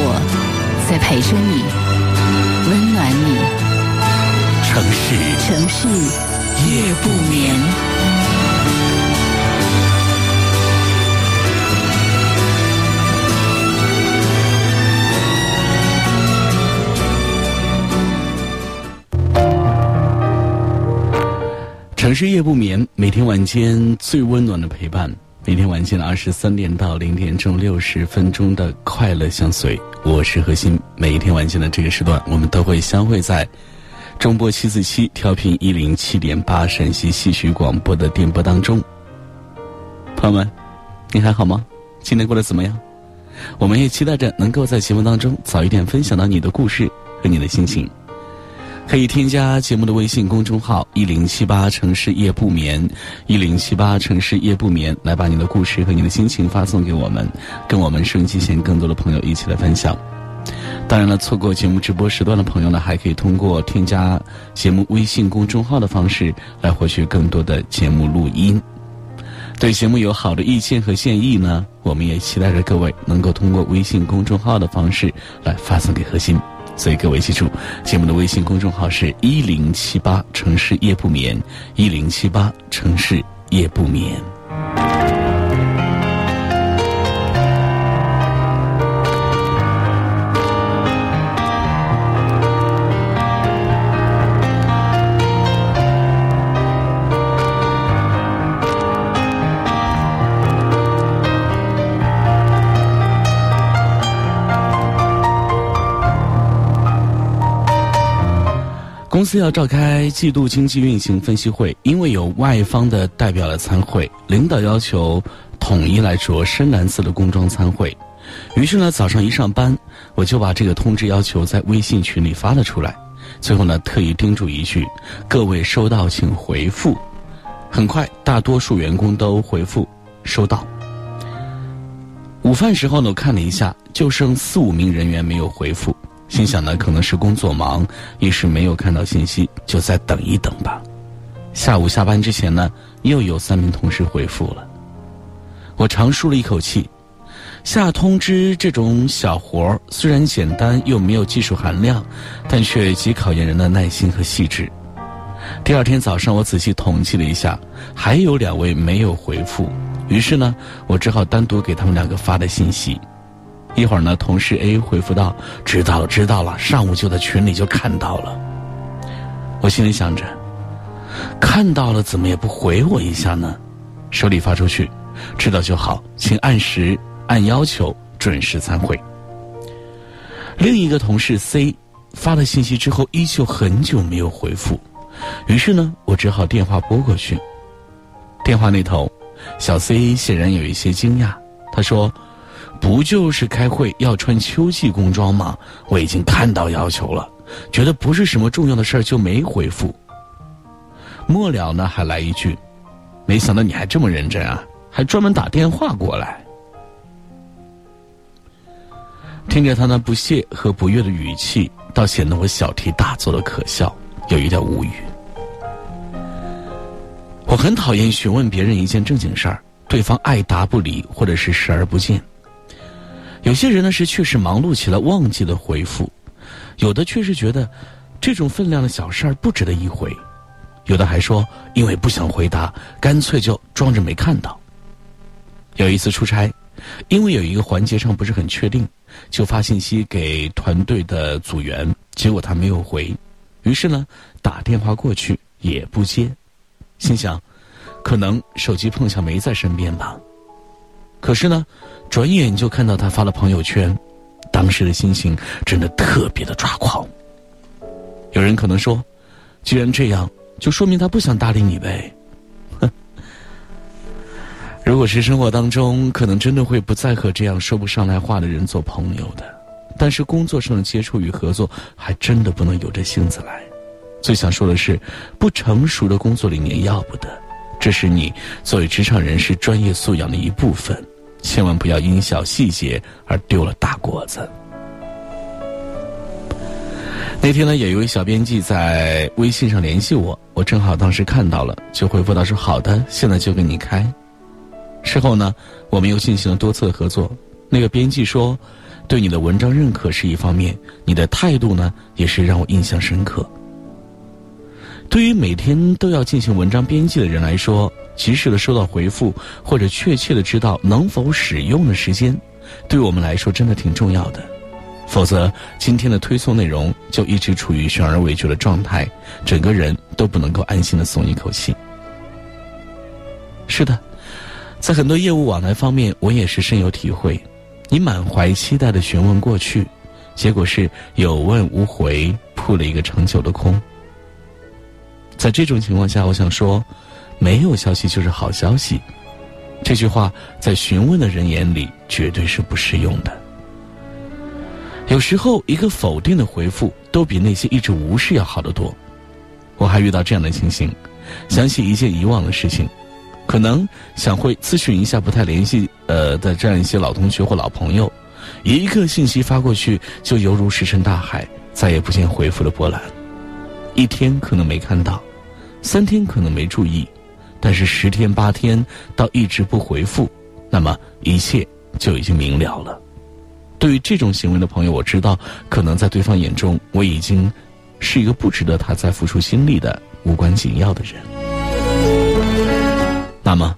我。在陪着你，温暖你。城市，城市夜不眠。城市夜不眠，每天晚间最温暖的陪伴。每天晚间的二十三点到零点钟六十分钟的快乐相随，我是何鑫。每一天晚间的这个时段，我们都会相会在中波七四七调频一零七点八陕西戏曲广播的电波当中。朋友们，你还好吗？今天过得怎么样？我们也期待着能够在节目当中早一点分享到你的故事和你的心情。可以添加节目的微信公众号“一零七八城市夜不眠”，一零七八城市夜不眠，来把你的故事和你的心情发送给我们，跟我们收音机前更多的朋友一起来分享。当然了，错过节目直播时段的朋友呢，还可以通过添加节目微信公众号的方式来获取更多的节目录音。对节目有好的意见和建议呢，我们也期待着各位能够通过微信公众号的方式来发送给核心。所以各位记住，节目的微信公众号是一零七八城市夜不眠，一零七八城市夜不眠。公司要召开季度经济运行分析会，因为有外方的代表来参会，领导要求统一来着深蓝色的工装参会。于是呢，早上一上班，我就把这个通知要求在微信群里发了出来。最后呢，特意叮嘱一句：各位收到请回复。很快，大多数员工都回复收到。午饭时候呢，我看了一下，就剩四五名人员没有回复。心想呢，可能是工作忙，一时没有看到信息，就再等一等吧。下午下班之前呢，又有三名同事回复了。我长舒了一口气。下通知这种小活儿虽然简单又没有技术含量，但却极考验人的耐心和细致。第二天早上，我仔细统计了一下，还有两位没有回复，于是呢，我只好单独给他们两个发的信息。一会儿呢，同事 A 回复道：“知道了，知道了，上午就在群里就看到了。”我心里想着，看到了怎么也不回我一下呢？手里发出去，知道就好，请按时按要求准时参会。另一个同事 C 发了信息之后，依旧很久没有回复，于是呢，我只好电话拨过去。电话那头，小 C 显然有一些惊讶，他说。不就是开会要穿秋季工装吗？我已经看到要求了，觉得不是什么重要的事儿就没回复。末了呢，还来一句：“没想到你还这么认真啊，还专门打电话过来。”听着他那不屑和不悦的语气，倒显得我小题大做的可笑，有一点无语。我很讨厌询问别人一件正经事儿，对方爱答不理，或者是视而不见。有些人呢是确实忙碌起来忘记了回复，有的却是觉得这种分量的小事儿不值得一回，有的还说因为不想回答，干脆就装着没看到。有一次出差，因为有一个环节上不是很确定，就发信息给团队的组员，结果他没有回，于是呢打电话过去也不接，心想可能手机碰巧没在身边吧。可是呢。转眼就看到他发了朋友圈，当时的心情真的特别的抓狂。有人可能说，既然这样，就说明他不想搭理你呗。哼，如果是生活当中，可能真的会不再和这样说不上来话的人做朋友的。但是工作上的接触与合作，还真的不能有这性子来。最想说的是，不成熟的工作理念要不得，这是你作为职场人士专业素养的一部分，千万不要因小细节而丢了大果子。那天呢，有一位小编辑在微信上联系我，我正好当时看到了，就回复他说：“好的，现在就给你开。”事后呢，我们又进行了多次的合作。那个编辑说。对你的文章认可是一方面，你的态度呢也是让我印象深刻。对于每天都要进行文章编辑的人来说，及时的收到回复或者确切的知道能否使用的时间，对我们来说真的挺重要的。否则，今天的推送内容就一直处于悬而未决的状态，整个人都不能够安心的松一口气。是的，在很多业务往来方面，我也是深有体会。你满怀期待的询问过去，结果是有问无回，扑了一个长久的空。在这种情况下，我想说，没有消息就是好消息。这句话在询问的人眼里绝对是不适用的。有时候，一个否定的回复都比那些一直无视要好得多。我还遇到这样的情形，想起一件以往的事情。可能想会咨询一下不太联系呃的这样一些老同学或老朋友，一个信息发过去就犹如石沉大海，再也不见回复的波澜。一天可能没看到，三天可能没注意，但是十天八天到一直不回复，那么一切就已经明了了。对于这种行为的朋友，我知道可能在对方眼中我已经是一个不值得他再付出心力的无关紧要的人。那么，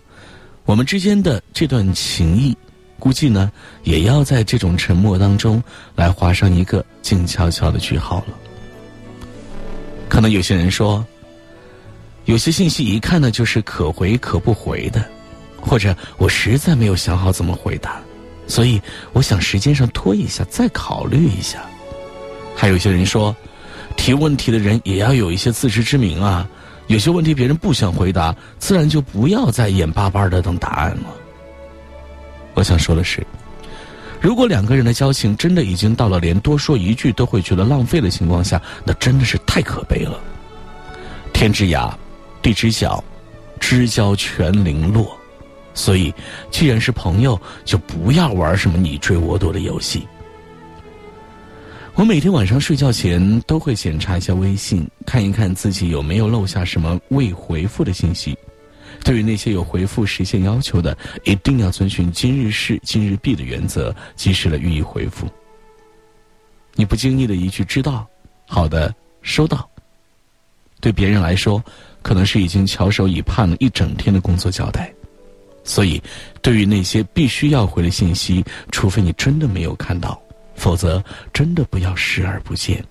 我们之间的这段情谊，估计呢，也要在这种沉默当中来画上一个静悄悄的句号了。可能有些人说，有些信息一看呢就是可回可不回的，或者我实在没有想好怎么回答，所以我想时间上拖一下，再考虑一下。还有些人说，提问题的人也要有一些自知之明啊。有些问题别人不想回答，自然就不要再眼巴巴的等答案了。我想说的是，如果两个人的交情真的已经到了连多说一句都会觉得浪费的情况下，那真的是太可悲了。天之涯，地之角，知交全零落。所以，既然是朋友，就不要玩什么你追我躲的游戏。我每天晚上睡觉前都会检查一下微信，看一看自己有没有漏下什么未回复的信息。对于那些有回复时限要求的，一定要遵循今日事今日毕的原则，及时的予以回复。你不经意的一句“知道”，好的，收到。对别人来说，可能是已经翘首以盼了一整天的工作交代。所以，对于那些必须要回的信息，除非你真的没有看到。否则，真的不要视而不见。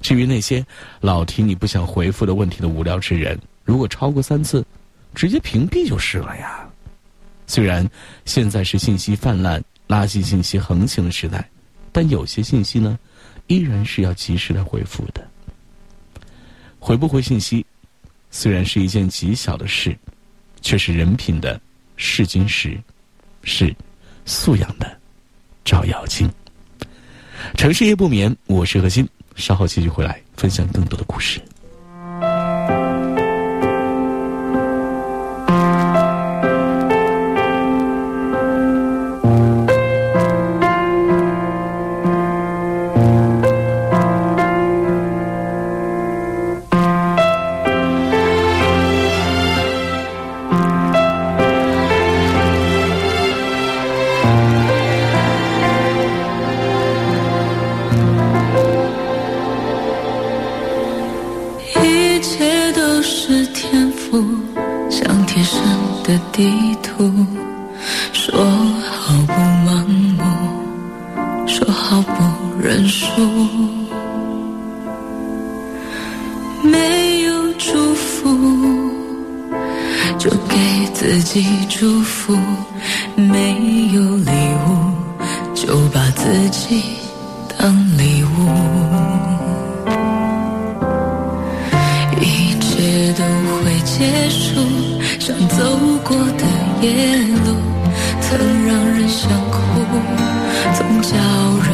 至于那些老提你不想回复的问题的无聊之人，如果超过三次，直接屏蔽就是了呀。虽然现在是信息泛滥、垃圾信息横行的时代，但有些信息呢，依然是要及时的回复的。回不回信息，虽然是一件极小的事，却是人品的试金石，是素养的照妖镜。城市夜不眠，我是何欣，稍后继续回来分享更多的故事。生的地图说好不盲目说好不认输。没有祝福就给自己祝福。没有礼物就把自己夜路曾让人想哭，总叫人。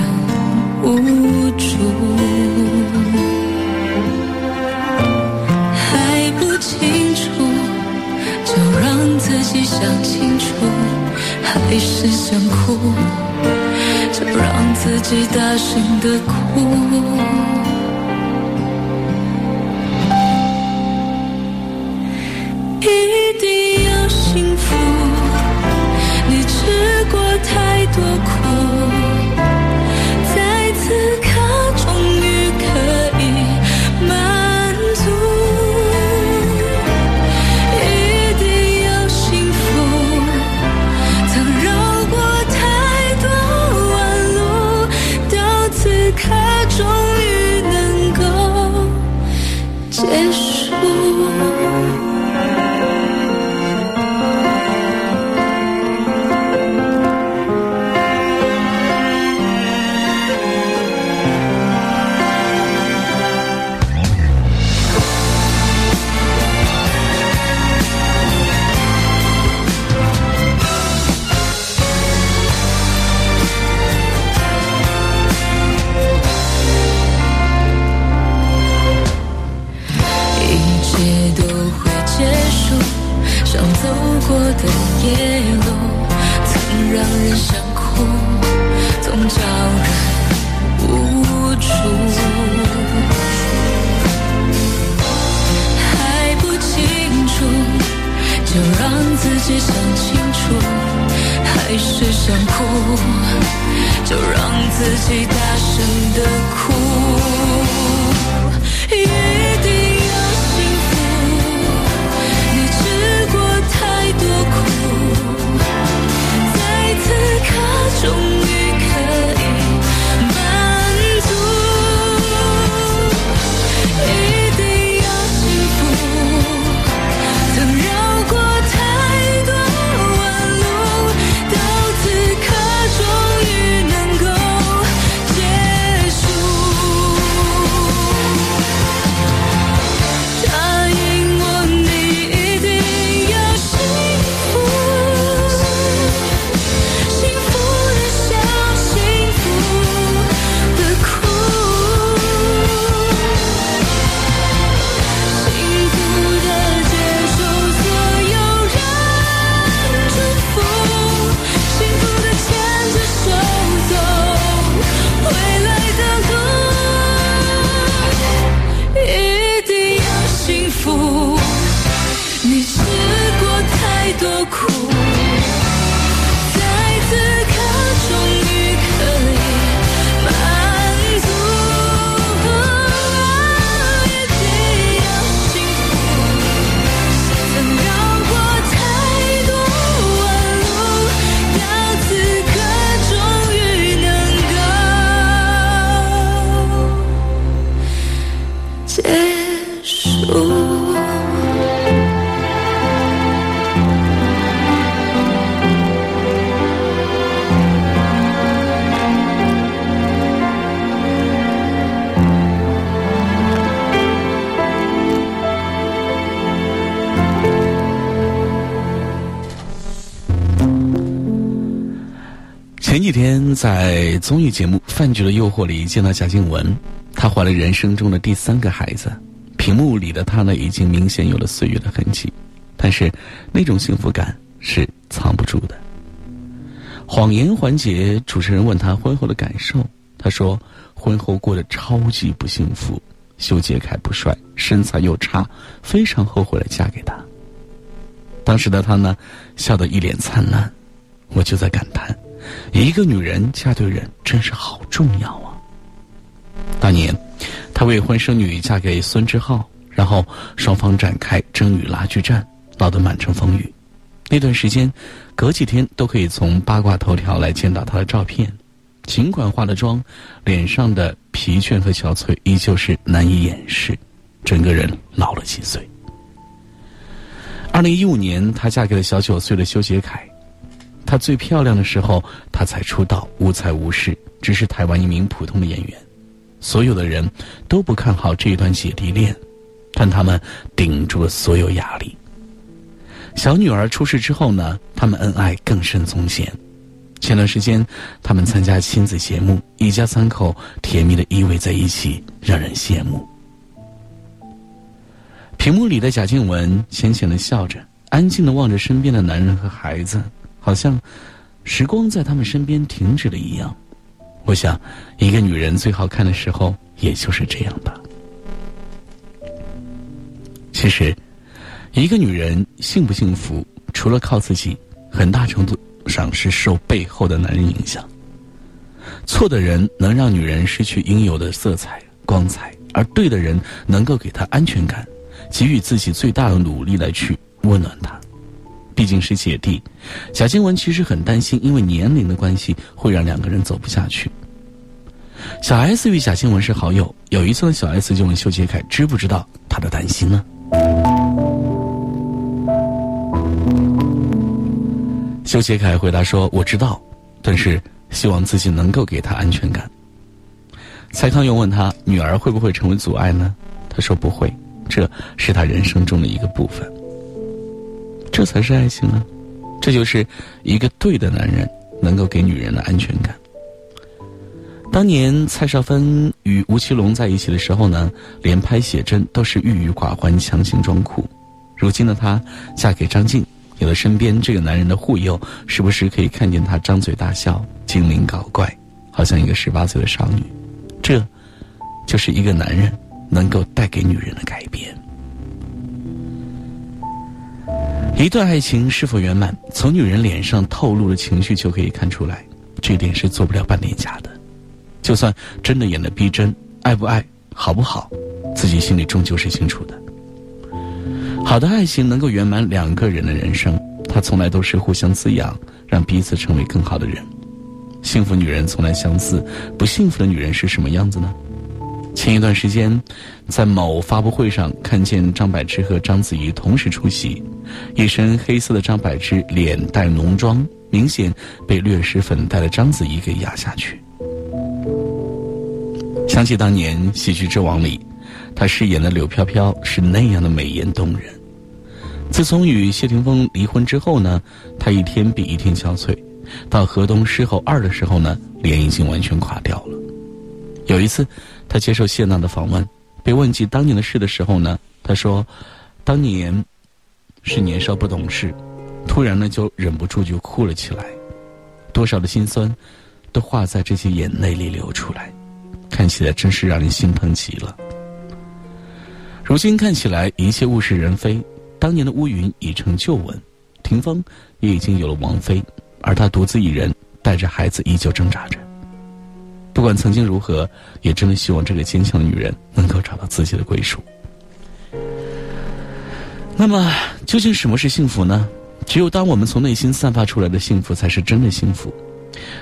无助，还不清楚，就让自己想清楚，还是想哭，就让自己大声的哭。在综艺节目《饭局的诱惑》里见到贾静雯，她怀了人生中的第三个孩子，屏幕里的她呢已经明显有了岁月的痕迹，但是那种幸福感是藏不住的。谎言环节，主持人问她婚后的感受，她说婚后过得超级不幸福，修杰楷不帅，身材又差，非常后悔了嫁给他。当时的她呢笑得一脸灿烂，我就在感叹。一个女人嫁对人真是好重要啊！当年，她未婚生女嫁给孙志浩，然后双方展开争女拉锯战，闹得满城风雨。那段时间，隔几天都可以从八卦头条来见到她的照片。尽管化了妆，脸上的疲倦和憔悴依旧是难以掩饰，整个人老了几岁。二零一五年，她嫁给了小九岁的修杰楷。她最漂亮的时候，她才出道，无才无势，只是台湾一名普通的演员。所有的人都不看好这一段姐弟恋，但他们顶住了所有压力。小女儿出事之后呢，他们恩爱更胜从前。前段时间，他们参加亲子节目，一家三口甜蜜的依偎在一起，让人羡慕。屏幕里的贾静雯浅浅的笑着，安静的望着身边的男人和孩子，好像时光在他们身边停止了一样。我想，一个女人最好看的时候，也就是这样吧。其实，一个女人幸不幸福，除了靠自己，很大程度。上是受背后的男人影响。错的人能让女人失去应有的色彩光彩，而对的人能够给她安全感，给予自己最大的努力来去温暖她。毕竟是姐弟，贾静雯其实很担心，因为年龄的关系会让两个人走不下去。小 S 与贾静雯是好友，有一次呢，小 S 就问修杰楷知不知道他的担心呢？修杰楷回答说：“我知道，但是希望自己能够给他安全感。”蔡康永问他：“女儿会不会成为阻碍呢？”他说：“不会，这是他人生中的一个部分。这才是爱情啊！这就是一个对的男人能够给女人的安全感。”当年蔡少芬与吴奇隆在一起的时候呢，连拍写真都是郁郁寡欢、强行装酷。如今的她嫁给张晋。有了身边这个男人的护佑，时不时可以看见他张嘴大笑、精灵搞怪，好像一个十八岁的少女。这，就是一个男人能够带给女人的改变。一段爱情是否圆满，从女人脸上透露的情绪就可以看出来，这点是做不了半点假的。就算真的演的逼真，爱不爱、好不好，自己心里终究是清楚的。好的爱情能够圆满两个人的人生，它从来都是互相滋养，让彼此成为更好的人。幸福女人从来相似，不幸福的女人是什么样子呢？前一段时间，在某发布会上看见张柏芝和章子怡同时出席，一身黑色的张柏芝脸带浓妆，明显被略施粉黛的章子怡给压下去。想起当年《喜剧之王》里。她饰演的柳飘飘是那样的美艳动人。自从与谢霆锋离婚之后呢，她一天比一天憔悴。到《河东狮吼二》的时候呢，脸已经完全垮掉了。有一次，他接受谢娜的访问，被问及当年的事的时候呢，他说：“当年是年少不懂事，突然呢就忍不住就哭了起来，多少的心酸都化在这些眼泪里流出来，看起来真是让人心疼极了。”如今看起来一切物是人非，当年的乌云已成旧闻，霆锋也已经有了王妃，而他独自一人带着孩子依旧挣扎着。不管曾经如何，也真的希望这个坚强的女人能够找到自己的归属。那么，究竟什么是幸福呢？只有当我们从内心散发出来的幸福，才是真的幸福。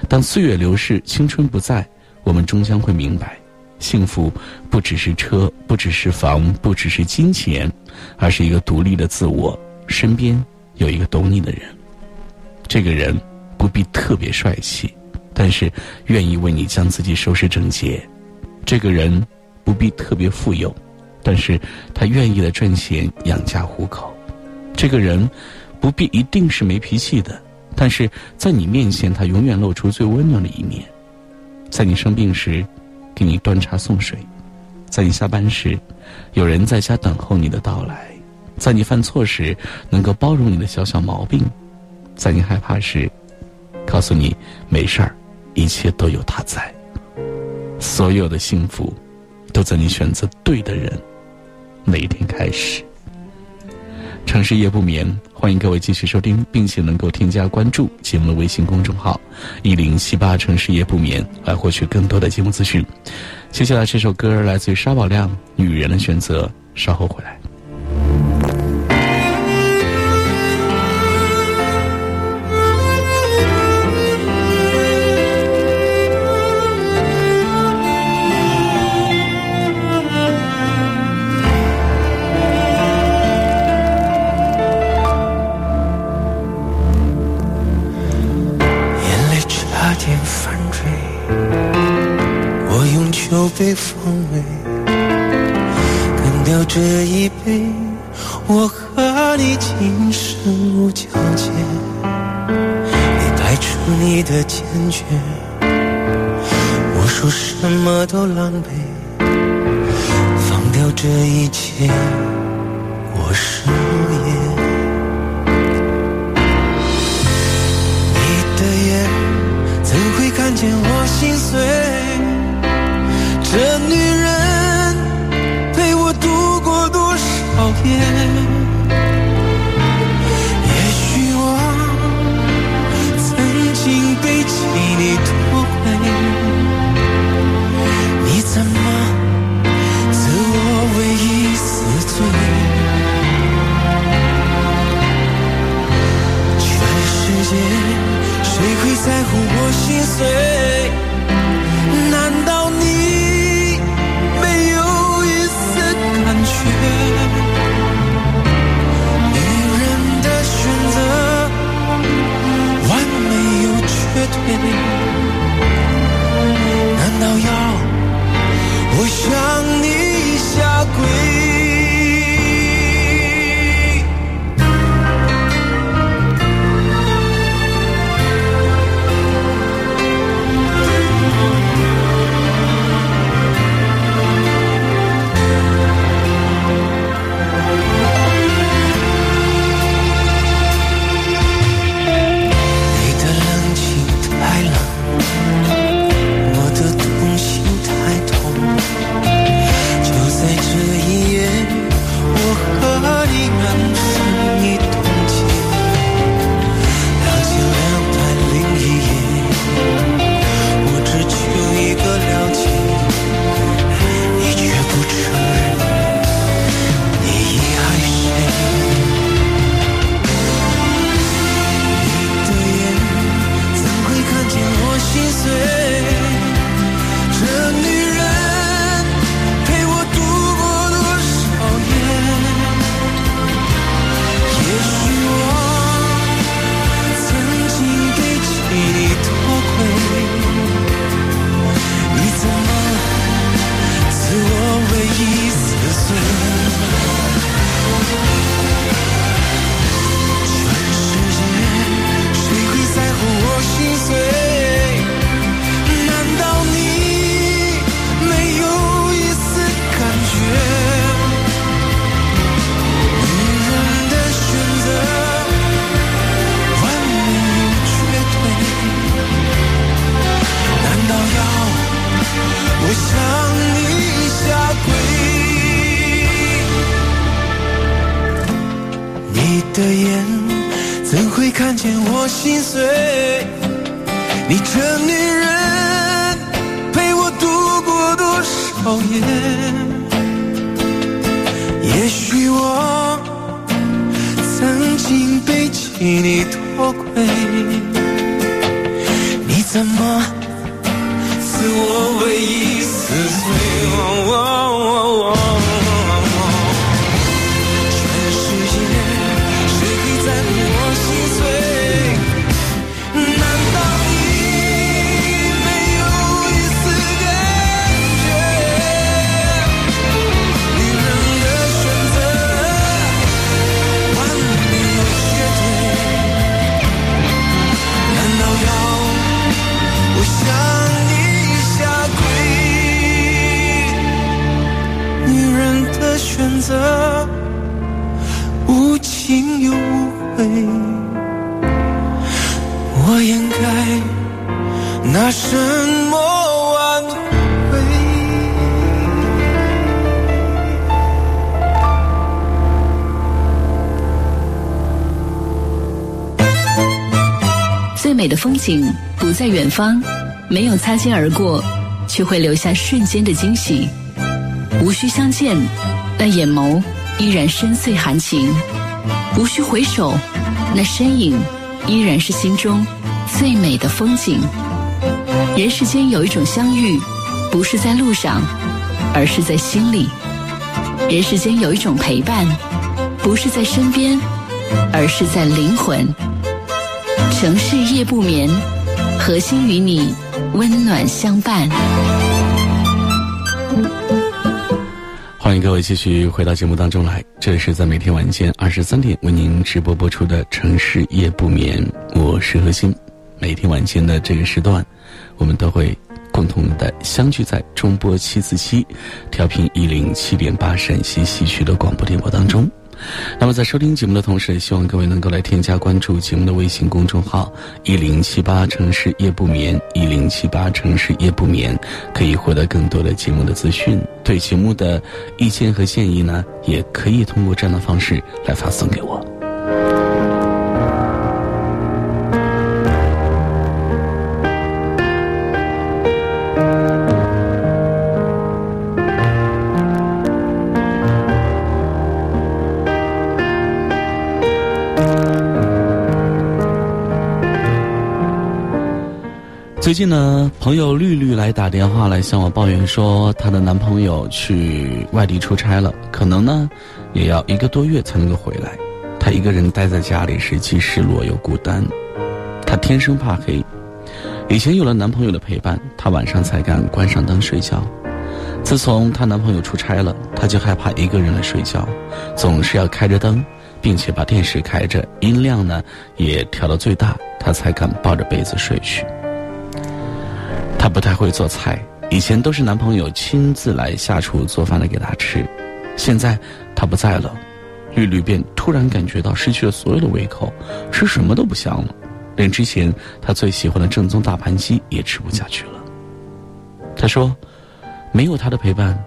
当岁月流逝，青春不在，我们终将会明白。幸福不只是车，不只是房，不只是金钱，而是一个独立的自我，身边有一个懂你的人。这个人不必特别帅气，但是愿意为你将自己收拾整洁。这个人不必特别富有，但是他愿意的赚钱养家糊口。这个人不必一定是没脾气的，但是在你面前，他永远露出最温暖的一面。在你生病时。给你端茶送水，在你下班时，有人在家等候你的到来；在你犯错时，能够包容你的小小毛病；在你害怕时，告诉你没事儿，一切都有他在。所有的幸福，都在你选择对的人那一天开始。城市夜不眠，欢迎各位继续收听，并且能够添加关注节目的微信公众号“一零七八城市夜不眠”来获取更多的节目资讯。接下来这首歌来自于沙宝亮，《女人的选择》，稍后回来。感觉。我说什么都狼狈，放掉这一切，我失业。你的眼怎会看见我心碎？谁会在乎我心碎？方，没有擦肩而过，却会留下瞬间的惊喜。无需相见，那眼眸依然深邃含情；无需回首，那身影依然是心中最美的风景。人世间有一种相遇，不是在路上，而是在心里；人世间有一种陪伴，不是在身边，而是在灵魂。城市夜不眠，核心与你温暖相伴。欢迎各位继续回到节目当中来，这是在每天晚间二十三点为您直播播出的《城市夜不眠》，我是何心。每天晚间的这个时段，我们都会共同的相聚在中波七四七调频一零七点八陕西西区的广播电波当中。那么在收听节目的同时，希望各位能够来添加关注节目的微信公众号“一零七八城市夜不眠”，一零七八城市夜不眠，可以获得更多的节目的资讯。对节目的意见和建议呢，也可以通过这样的方式来发送给我。最近呢，朋友绿绿来打电话来向我抱怨说，她的男朋友去外地出差了，可能呢，也要一个多月才能够回来。她一个人待在家里是既失落又孤单。她天生怕黑，以前有了男朋友的陪伴，她晚上才敢关上灯睡觉。自从她男朋友出差了，她就害怕一个人来睡觉，总是要开着灯，并且把电视开着，音量呢也调到最大，她才敢抱着被子睡去。不太会做菜，以前都是男朋友亲自来下厨做饭来给她吃，现在他不在了，绿绿便突然感觉到失去了所有的胃口，吃什么都不香了，连之前她最喜欢的正宗大盘鸡也吃不下去了。她说：“没有他的陪伴，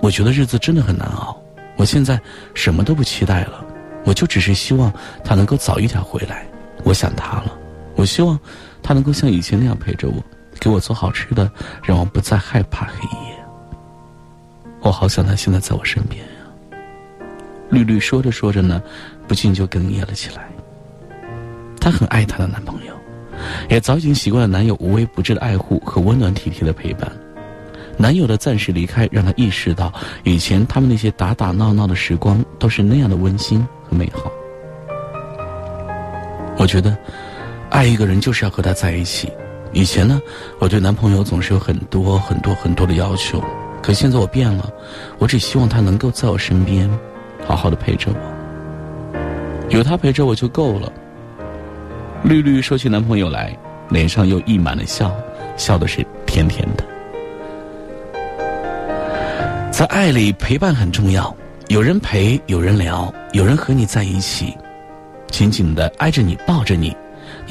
我觉得日子真的很难熬。我现在什么都不期待了，我就只是希望他能够早一点回来。我想他了，我希望他能够像以前那样陪着我。”给我做好吃的，让我不再害怕黑夜。我好想他现在在我身边呀。绿绿说着说着呢，不禁就哽咽了起来。她很爱她的男朋友，也早已经习惯了男友无微不至的爱护和温暖体贴的陪伴。男友的暂时离开，让她意识到以前他们那些打打闹闹的时光都是那样的温馨和美好。我觉得，爱一个人就是要和他在一起。以前呢，我对男朋友总是有很多很多很多的要求，可现在我变了，我只希望他能够在我身边，好好的陪着我，有他陪着我就够了。绿绿说起男朋友来，脸上又溢满了笑，笑的是甜甜的。在爱里，陪伴很重要，有人陪，有人聊，有人和你在一起，紧紧的挨着你，抱着你。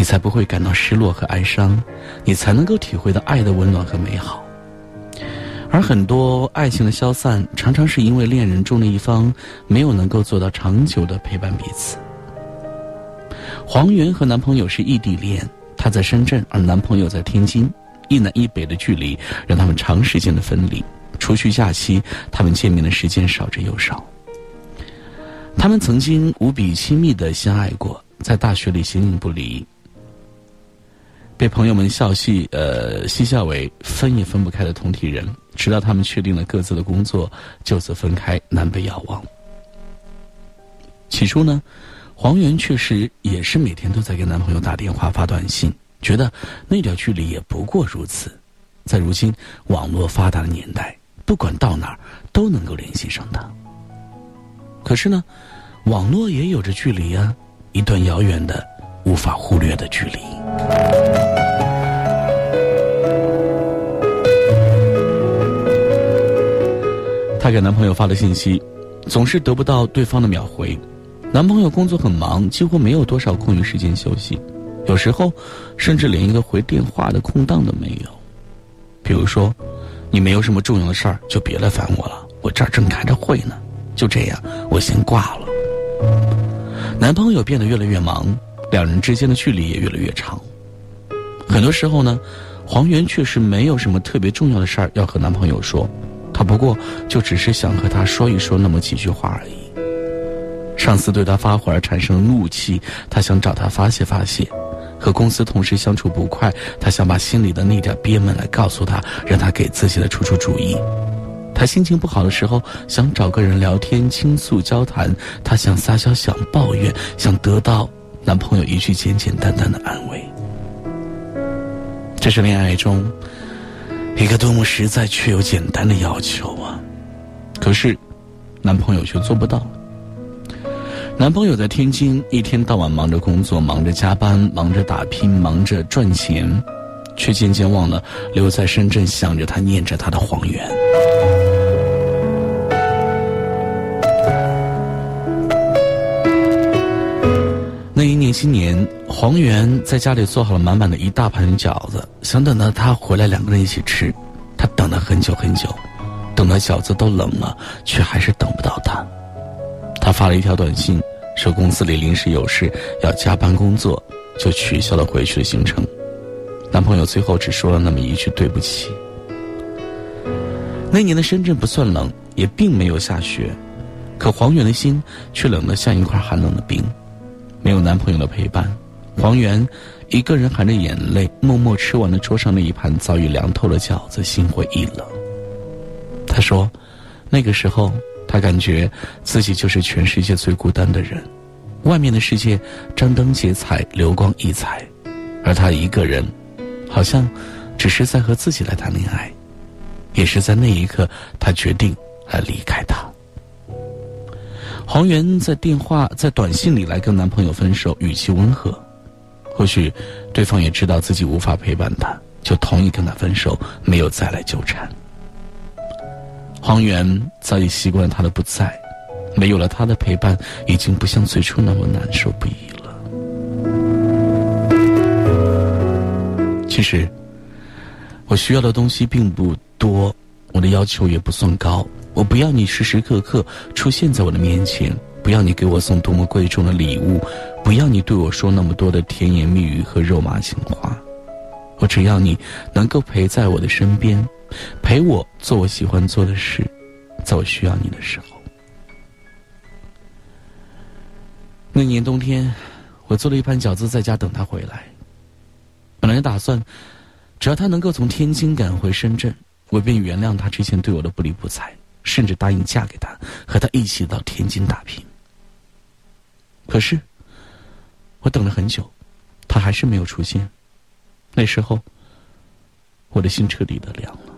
你才不会感到失落和哀伤，你才能够体会到爱的温暖和美好。而很多爱情的消散，常常是因为恋人中的一方没有能够做到长久的陪伴彼此。黄媛和男朋友是异地恋，她在深圳，而男朋友在天津，一南一北的距离让他们长时间的分离。除去假期，他们见面的时间少之又少。他们曾经无比亲密的相爱过，在大学里形影不离。被朋友们笑戏，呃，嬉笑为分也分不开的同体人，直到他们确定了各自的工作，就此分开，南北遥望。起初呢，黄源确实也是每天都在给男朋友打电话、发短信，觉得那点距离也不过如此。在如今网络发达的年代，不管到哪儿都能够联系上他。可是呢，网络也有着距离啊，一段遥远的、无法忽略的距离。她给男朋友发的信息，总是得不到对方的秒回。男朋友工作很忙，几乎没有多少空余时间休息，有时候甚至连一个回电话的空档都没有。比如说，你没有什么重要的事儿，就别来烦我了，我这儿正开着会呢。就这样，我先挂了。男朋友变得越来越忙，两人之间的距离也越来越长。很多时候呢，黄媛确实没有什么特别重要的事儿要和男朋友说。他不过就只是想和他说一说那么几句话而已。上司对他发火而产生怒气，他想找他发泄发泄；和公司同事相处不快，他想把心里的那点憋闷来告诉他，让他给自己的出出主意。他心情不好的时候，想找个人聊天倾诉交谈，他想撒娇想抱怨，想得到男朋友一句简简单单的安慰。这是恋爱中。一个多么实在却又简单的要求啊！可是，男朋友却做不到。男朋友在天津，一天到晚忙着工作，忙着加班，忙着打拼，忙着赚钱，却渐渐忘了留在深圳，想着他，念着他的黄源。年新年，黄源在家里做好了满满的一大盘饺子，想等到他回来，两个人一起吃。他等了很久很久，等到饺子都冷了，却还是等不到他。他发了一条短信。说公司里临时有事要加班工作，就取消了回去的行程。男朋友最后只说了那么一句对不起。那年的深圳不算冷，也并没有下雪，可黄源的心却冷得像一块寒冷的冰。没有男朋友的陪伴，黄源一个人含着眼泪，默默吃完了桌上那一盘早已凉透的饺子，心灰意冷。他说，那个时候。他感觉自己就是全世界最孤单的人，外面的世界张灯结彩、流光溢彩，而他一个人，好像只是在和自己来谈恋爱。也是在那一刻，他决定来离开他。黄源在电话、在短信里来跟男朋友分手，语气温和，或许对方也知道自己无法陪伴他，就同意跟他分手，没有再来纠缠。黄源早已习惯了他的不在，没有了他的陪伴，已经不像最初那么难受不已了。其实，我需要的东西并不多，我的要求也不算高。我不要你时时刻刻出现在我的面前，不要你给我送多么贵重的礼物，不要你对我说那么多的甜言蜜语和肉麻情话。我只要你能够陪在我的身边。陪我做我喜欢做的事，在我需要你的时候。那年冬天，我做了一盘饺子在家等他回来。本来打算，只要他能够从天津赶回深圳，我便原谅他之前对我的不理不睬，甚至答应嫁给他，和他一起到天津打拼。可是，我等了很久，他还是没有出现。那时候，我的心彻底的凉了。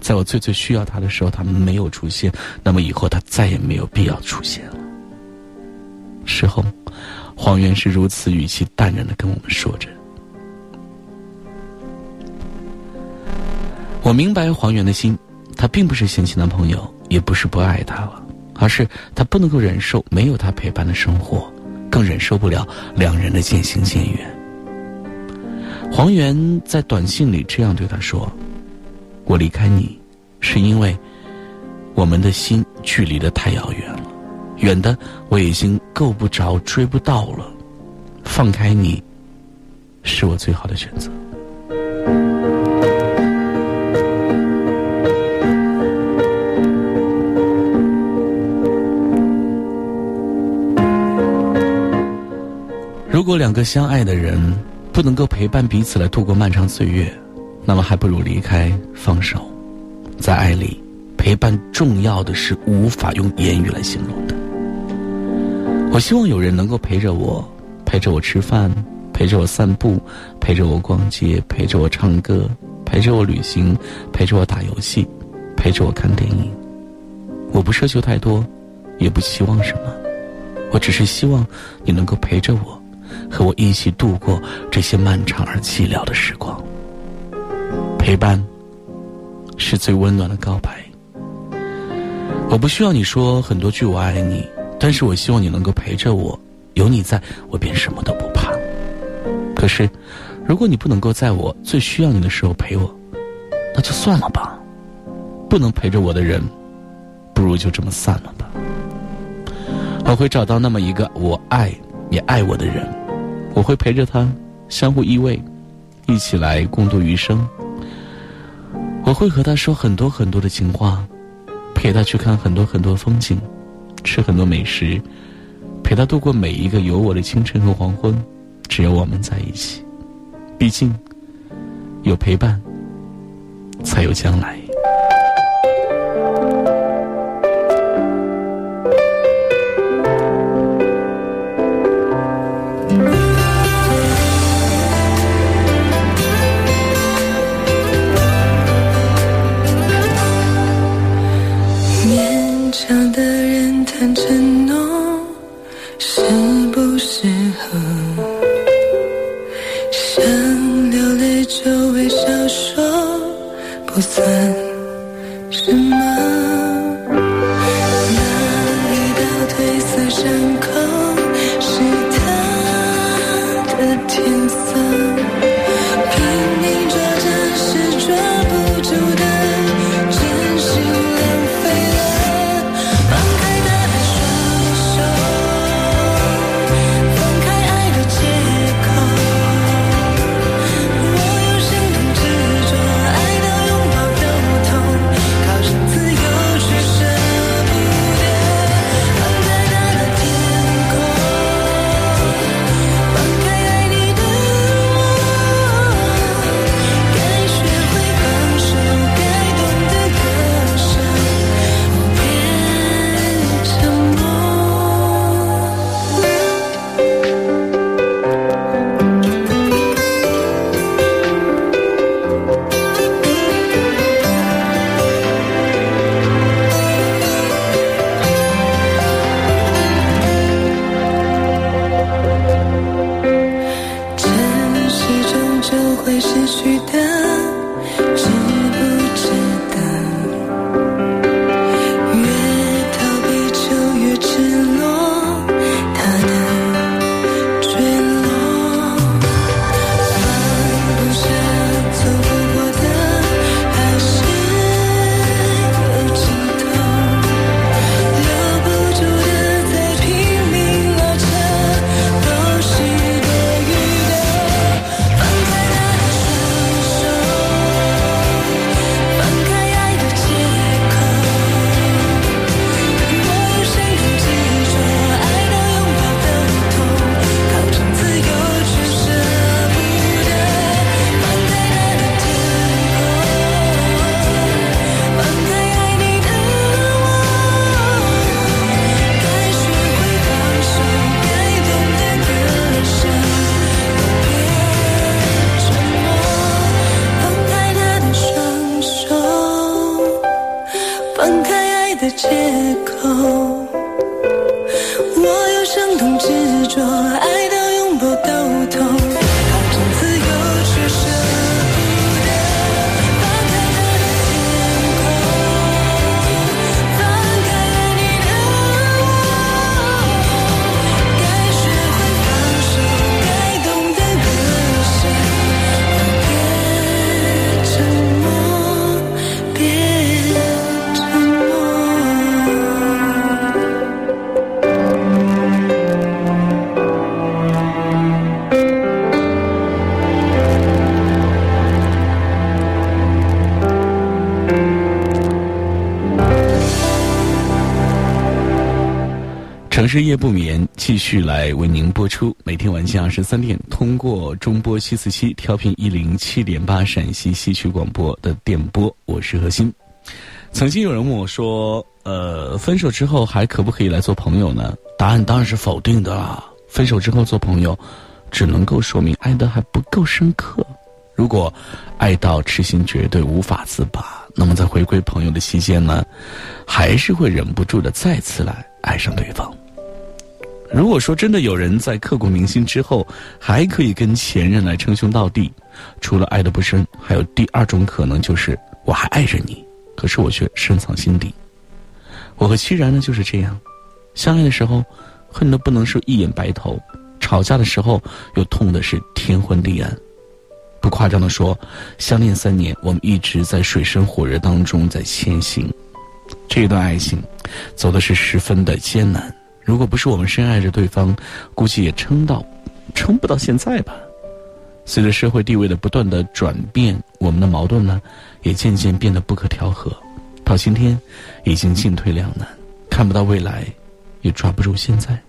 在我最最需要他的时候，他没有出现，那么以后他再也没有必要出现了。事后，黄源是如此语气淡然的跟我们说着。我明白黄源的心，他并不是嫌弃男朋友，也不是不爱他了，而是他不能够忍受没有他陪伴的生活，更忍受不了两人的渐行渐远。黄源在短信里这样对他说。我离开你，是因为我们的心距离的太遥远了，远的我已经够不着、追不到了。放开你，是我最好的选择。如果两个相爱的人不能够陪伴彼此来度过漫长岁月。那么还不如离开，放手。在爱里，陪伴重要的是无法用言语来形容的。我希望有人能够陪着我，陪着我吃饭，陪着我散步，陪着我逛街，陪着我唱歌，陪着我旅行，陪着我打游戏，陪着我看电影。我不奢求太多，也不期望什么，我只是希望你能够陪着我，和我一起度过这些漫长而寂寥的时光。陪伴是最温暖的告白。我不需要你说很多句“我爱你”，但是我希望你能够陪着我。有你在，我便什么都不怕。可是，如果你不能够在我最需要你的时候陪我，那就算了吧。不能陪着我的人，不如就这么散了吧。我会找到那么一个我爱也爱我的人，我会陪着他，相互依偎，一起来共度余生。我会和他说很多很多的情话，陪他去看很多很多风景，吃很多美食，陪他度过每一个有我的清晨和黄昏。只有我们在一起，毕竟有陪伴，才有将来。日夜不眠，继续来为您播出。每天晚间二十三点，通过中波七四七调频一零七点八陕西戏曲广播的电波，我是何鑫。曾经有人问我说：“呃，分手之后还可不可以来做朋友呢？”答案当然是否定的啦。分手之后做朋友，只能够说明爱的还不够深刻。如果爱到痴心绝对、无法自拔，那么在回归朋友的期间呢，还是会忍不住的再次来爱上对方。如果说真的有人在刻骨铭心之后，还可以跟前任来称兄道弟，除了爱的不深，还有第二种可能，就是我还爱着你，可是我却深藏心底。我和戚然呢就是这样，相爱的时候恨得不能是一眼白头，吵架的时候又痛的是天昏地暗。不夸张的说，相恋三年，我们一直在水深火热当中在前行，这段爱情走的是十分的艰难。如果不是我们深爱着对方，估计也撑到，撑不到现在吧。随着社会地位的不断的转变，我们的矛盾呢，也渐渐变得不可调和。到今天，已经进退两难，看不到未来，也抓不住现在。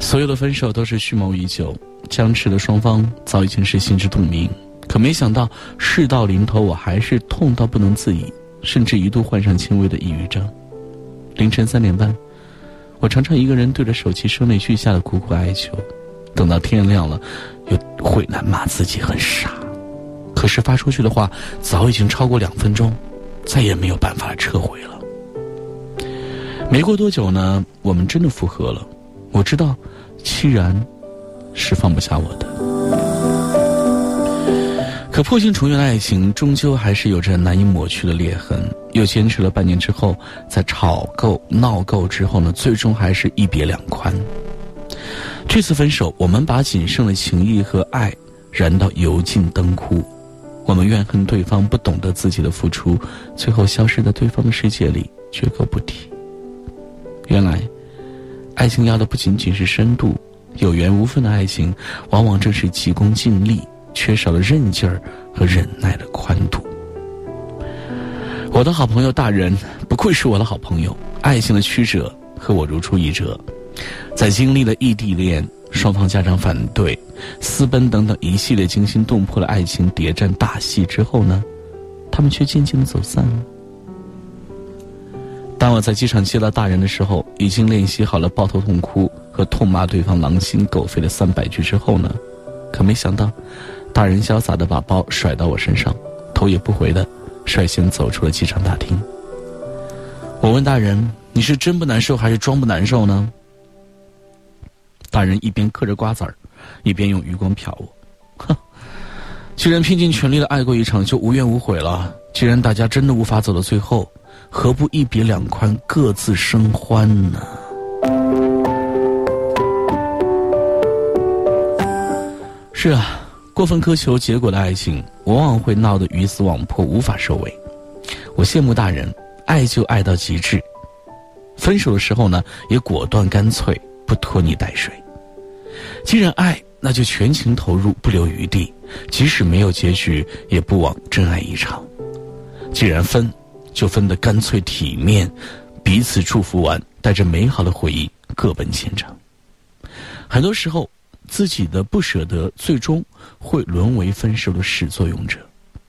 所有的分手都是蓄谋已久，僵持的双方早已经是心知肚明。可没想到事到临头，我还是痛到不能自已，甚至一度患上轻微的抑郁症。凌晨三点半，我常常一个人对着手机声泪俱下的苦苦哀求，等到天亮了，又悔难骂自己很傻。可是发出去的话早已经超过两分钟，再也没有办法撤回了。没过多久呢，我们真的复合了。我知道，戚然是放不下我的。可破镜重圆的爱情，终究还是有着难以抹去的裂痕。又坚持了半年之后，在吵够、闹够之后呢，最终还是一别两宽。这次分手，我们把仅剩的情谊和爱燃到油尽灯枯，我们怨恨对方不懂得自己的付出，最后消失在对方的世界里，绝口不提。原来，爱情要的不仅仅是深度，有缘无分的爱情，往往正是急功近利。缺少了韧劲儿和忍耐的宽度。我的好朋友大人不愧是我的好朋友，爱情的曲折和我如出一辙。在经历了异地恋、双方家长反对、私奔等等一系列惊心动魄的爱情谍战大戏之后呢，他们却渐渐的走散了。当我在机场接到大人的时候，已经练习好了抱头痛哭和痛骂对方狼心狗肺的三百句之后呢，可没想到。大人潇洒的把包甩到我身上，头也不回的率先走出了机场大厅。我问大人：“你是真不难受还是装不难受呢？”大人一边嗑着瓜子儿，一边用余光瞟我，哼，既然拼尽全力的爱过一场就无怨无悔了，既然大家真的无法走到最后，何不一别两宽，各自生欢呢？是啊。过分苛求结果的爱情，往往会闹得鱼死网破，无法收尾。我羡慕大人，爱就爱到极致，分手的时候呢，也果断干脆，不拖泥带水。既然爱，那就全情投入，不留余地，即使没有结局，也不枉真爱一场。既然分，就分得干脆体面，彼此祝福完，带着美好的回忆，各奔前程。很多时候。自己的不舍得，最终会沦为分手的始作俑者。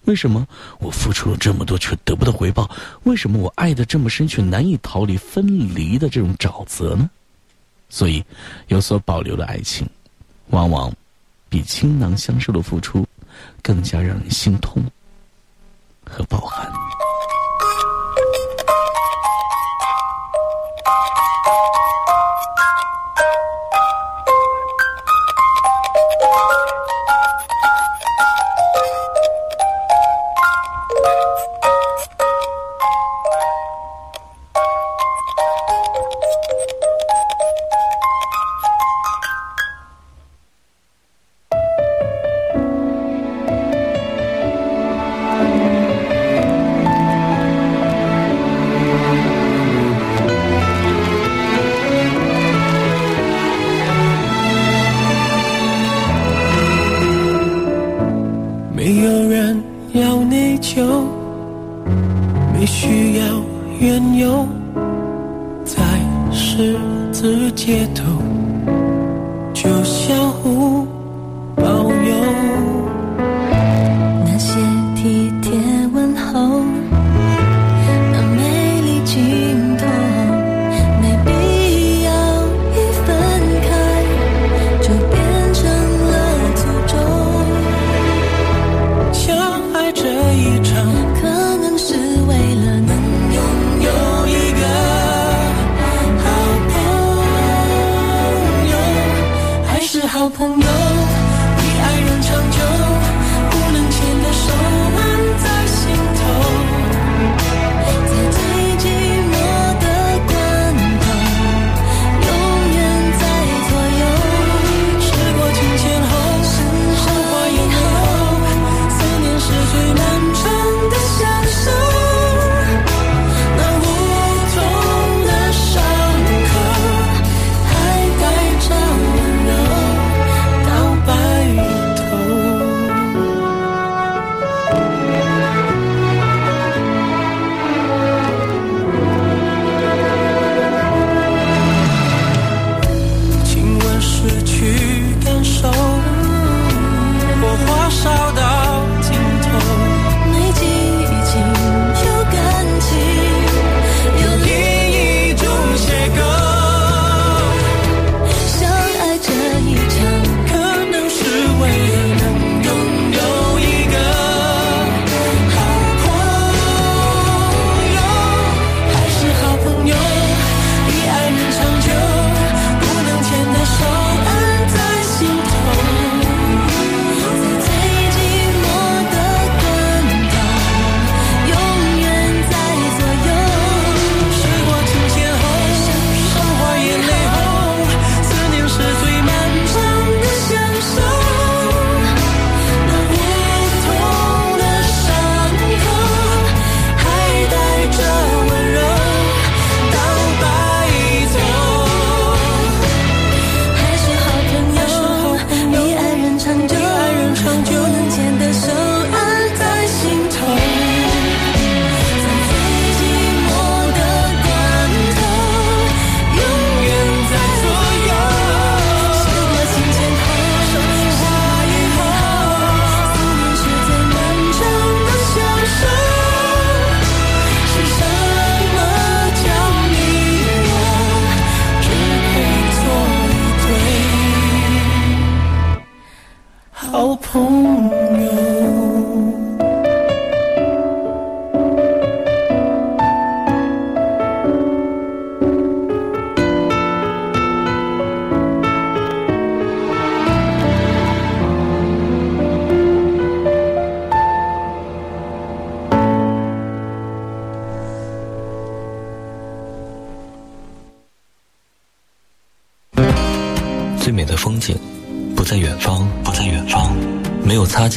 为什么我付出了这么多却得不到回报？为什么我爱的这么深却难以逃离分离的这种沼泽呢？所以，有所保留的爱情，往往比倾囊相授的付出更加让人心痛和抱憾。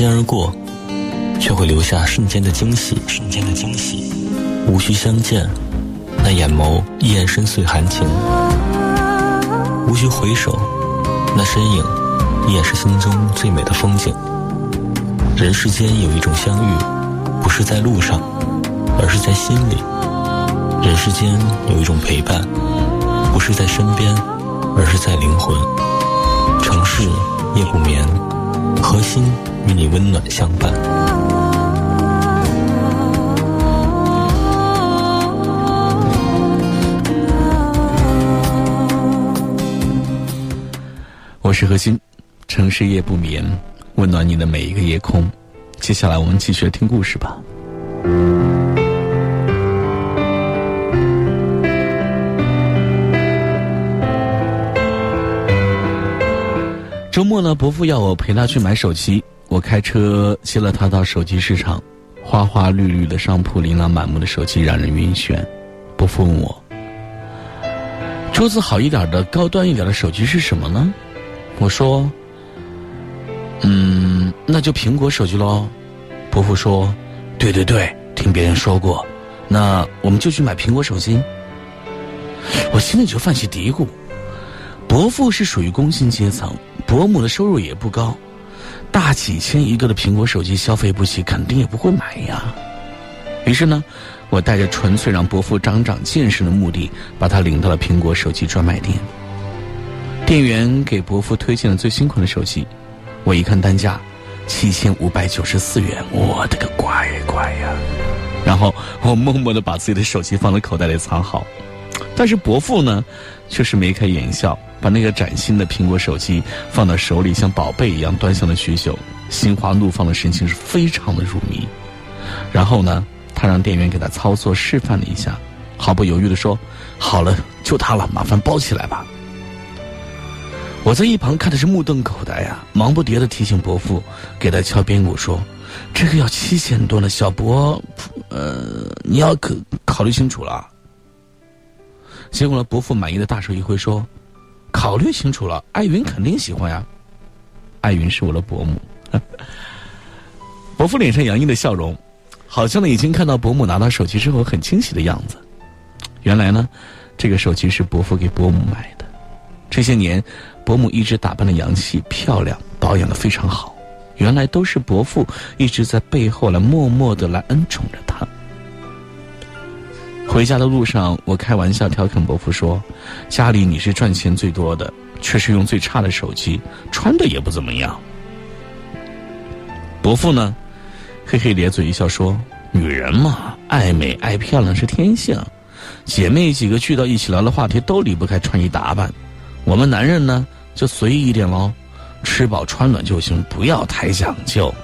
肩而过，却会留下瞬间的惊喜，瞬间的惊喜。无需相见，那眼眸依然深邃含情；无需回首，那身影依然是心中最美的风景。人世间有一种相遇，不是在路上，而是在心里；人世间有一种陪伴，不是在身边，而是在灵魂。城市夜不眠，核心与你温暖相伴。我是何心，城市夜不眠，温暖你的每一个夜空。接下来我们继续听故事吧。周末呢，伯父要我陪他去买手机，我开车接了他到手机市场，花花绿绿的商铺，琳琅满目的手机让人晕眩。伯父问我：“桌子好一点的、高端一点的手机是什么呢？”我说：“嗯，那就苹果手机喽。”伯父说：“对对对，听别人说过，那我们就去买苹果手机。”我心里就泛起嘀咕：伯父是属于工薪阶层，伯母的收入也不高，大几千一个的苹果手机消费不起，肯定也不会买呀。于是呢，我带着纯粹让伯父长长见识的目的，把他领到了苹果手机专卖店。店员给伯父推荐了最新款的手机，我一看单价，七千五百九十四元，我的个乖乖呀！然后我默默的把自己的手机放在口袋里藏好，但是伯父呢，却是眉开眼笑，把那个崭新的苹果手机放到手里，像宝贝一样端详了许久，心花怒放的神情是非常的入迷。然后呢，他让店员给他操作示范了一下，毫不犹豫的说：“好了，就它了，麻烦包起来吧。”我在一旁看的是目瞪口呆呀，忙不迭的提醒伯父，给他敲边鼓说：“这个要七千多呢，小伯，呃，你要可考虑清楚了。”结果呢，伯父满意的大手一挥说：“考虑清楚了，艾云肯定喜欢呀。”艾云是我的伯母。伯父脸上洋溢的笑容，好像呢已经看到伯母拿到手机之后很惊喜的样子。原来呢，这个手机是伯父给伯母买的。这些年，伯母一直打扮的洋气、漂亮，保养的非常好。原来都是伯父一直在背后来默默的来恩宠着她。回家的路上，我开玩笑调侃伯父说：“家里你是赚钱最多的，却是用最差的手机，穿的也不怎么样。”伯父呢，嘿嘿咧嘴一笑说：“女人嘛，爱美爱漂亮是天性，姐妹几个聚到一起聊的话题都离不开穿衣打扮。我们男人呢，就随意一点喽，吃饱穿暖就行，不要太讲究。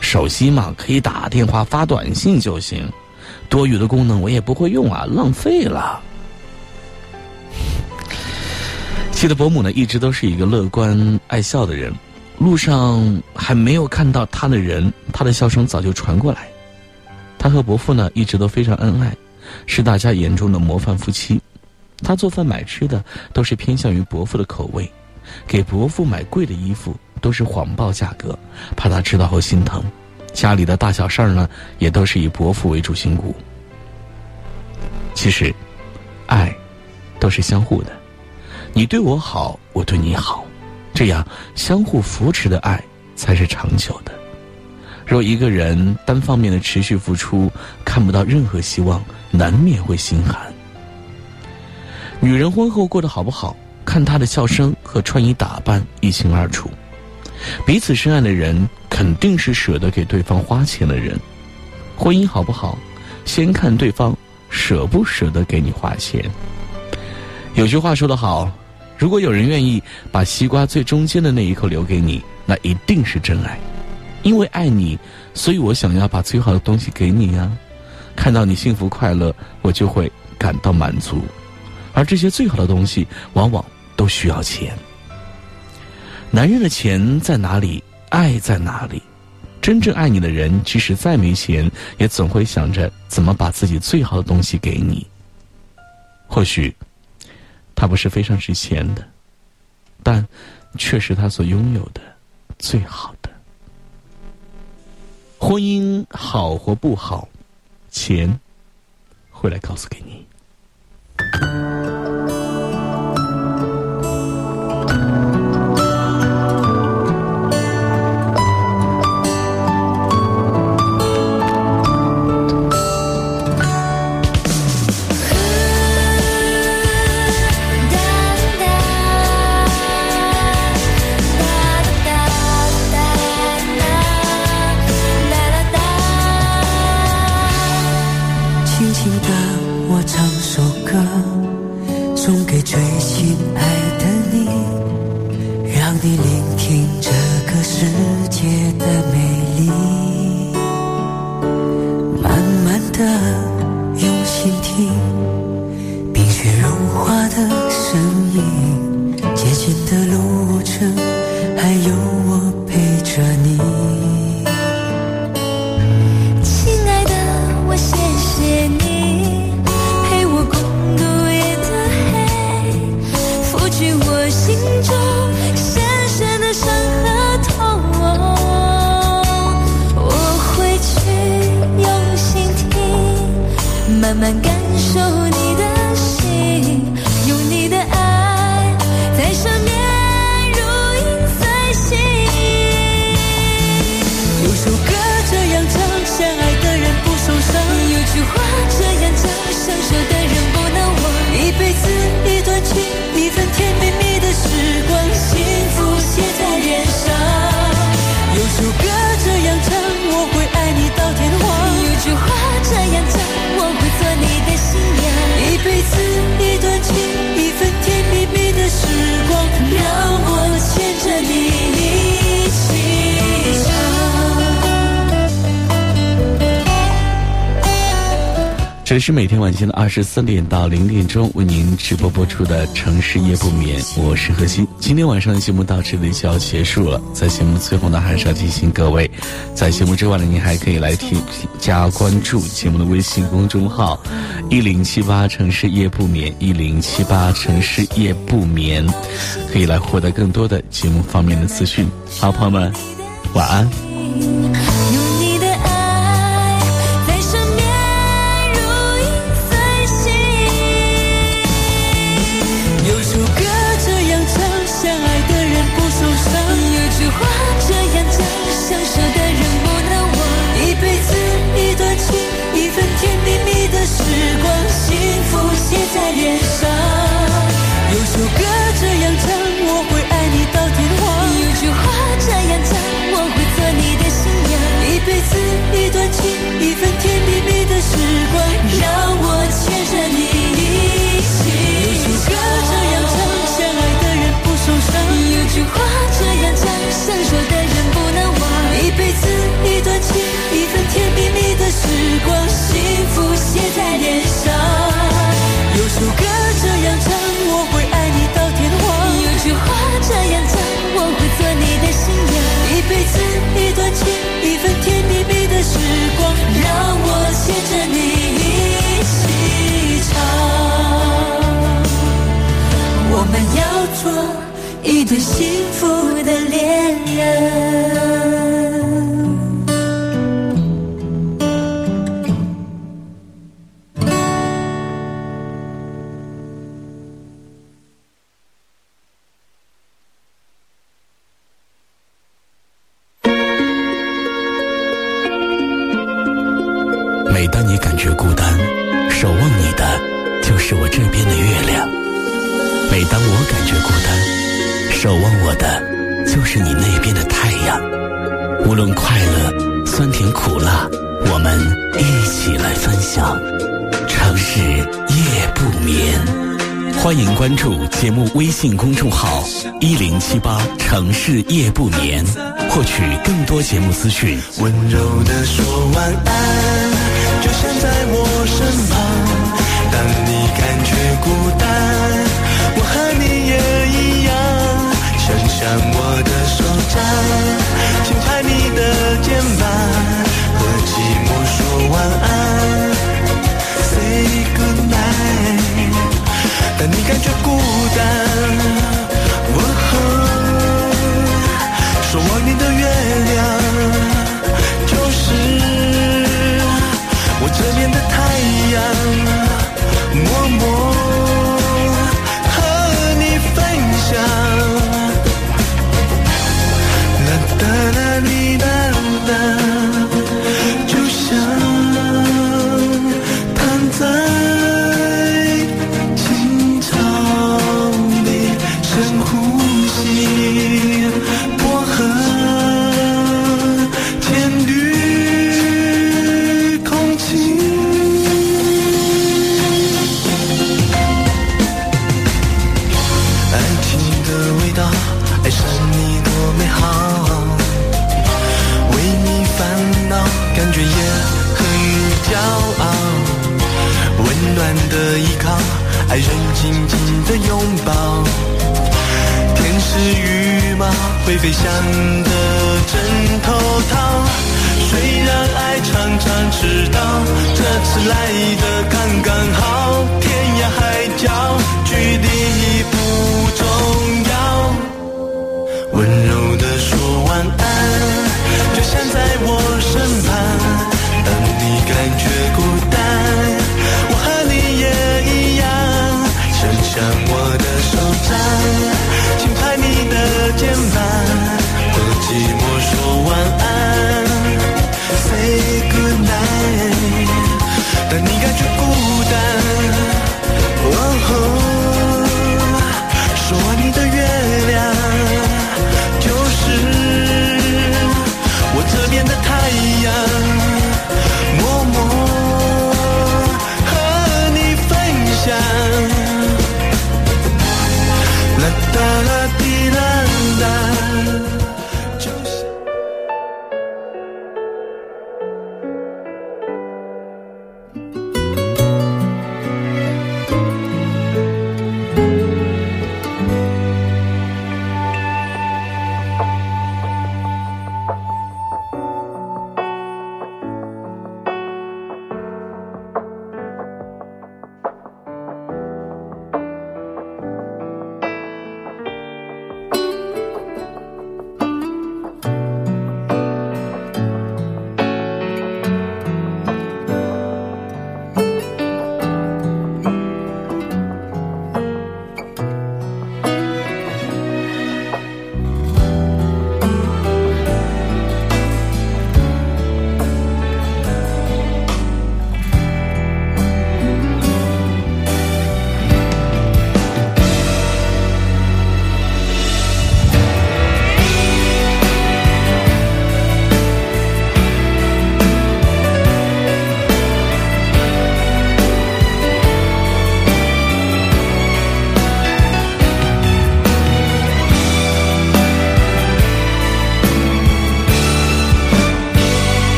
手机嘛，可以打电话发短信就行。”多余的功能我也不会用啊，浪费了。记得伯母呢，一直都是一个乐观爱笑的人。路上还没有看到他的人，他的笑声早就传过来。他和伯父呢，一直都非常恩爱，是大家眼中的模范夫妻。他做饭买吃的都是偏向于伯父的口味，给伯父买贵的衣服都是谎报价格，怕他知道后心疼。家里的大小事儿呢，也都是以伯父为主心骨。其实，爱都是相互的，你对我好，我对你好，这样相互扶持的爱才是长久的。若一个人单方面的持续付出，看不到任何希望，难免会心寒。女人婚后过得好不好，看她的笑声和穿衣打扮一清二楚。彼此深爱的人，肯定是舍得给对方花钱的人。婚姻好不好，先看对方舍不舍得给你花钱。有句话说得好，如果有人愿意把西瓜最中间的那一口留给你，那一定是真爱。因为爱你，所以我想要把最好的东西给你呀。看到你幸福快乐，我就会感到满足。而这些最好的东西，往往都需要钱。男人的钱在哪里，爱在哪里？真正爱你的人，即使再没钱，也总会想着怎么把自己最好的东西给你。或许，他不是非常值钱的，但却是他所拥有的最好的。婚姻好或不好，钱会来告诉给你。这是每天晚间的二十三点到零点钟为您直播播出的《城市夜不眠》，我是何欣。今天晚上的节目到这里就要结束了，在节目最后呢，还是要提醒各位，在节目之外呢，您还可以来添加关注节目的微信公众号“一零七八城市夜不眠”，一零七八城市夜不眠，可以来获得更多的节目方面的资讯。好，朋友们，晚安。一对幸福的恋人。信公众号“一零七八城市夜不眠”，获取更多节目资讯。温柔的说晚安，就像在我身旁。当你感觉孤单，我和你也一样。伸向我的手掌，轻拍你的肩膀，和寂寞说晚安。Say good night。当你感觉孤单，想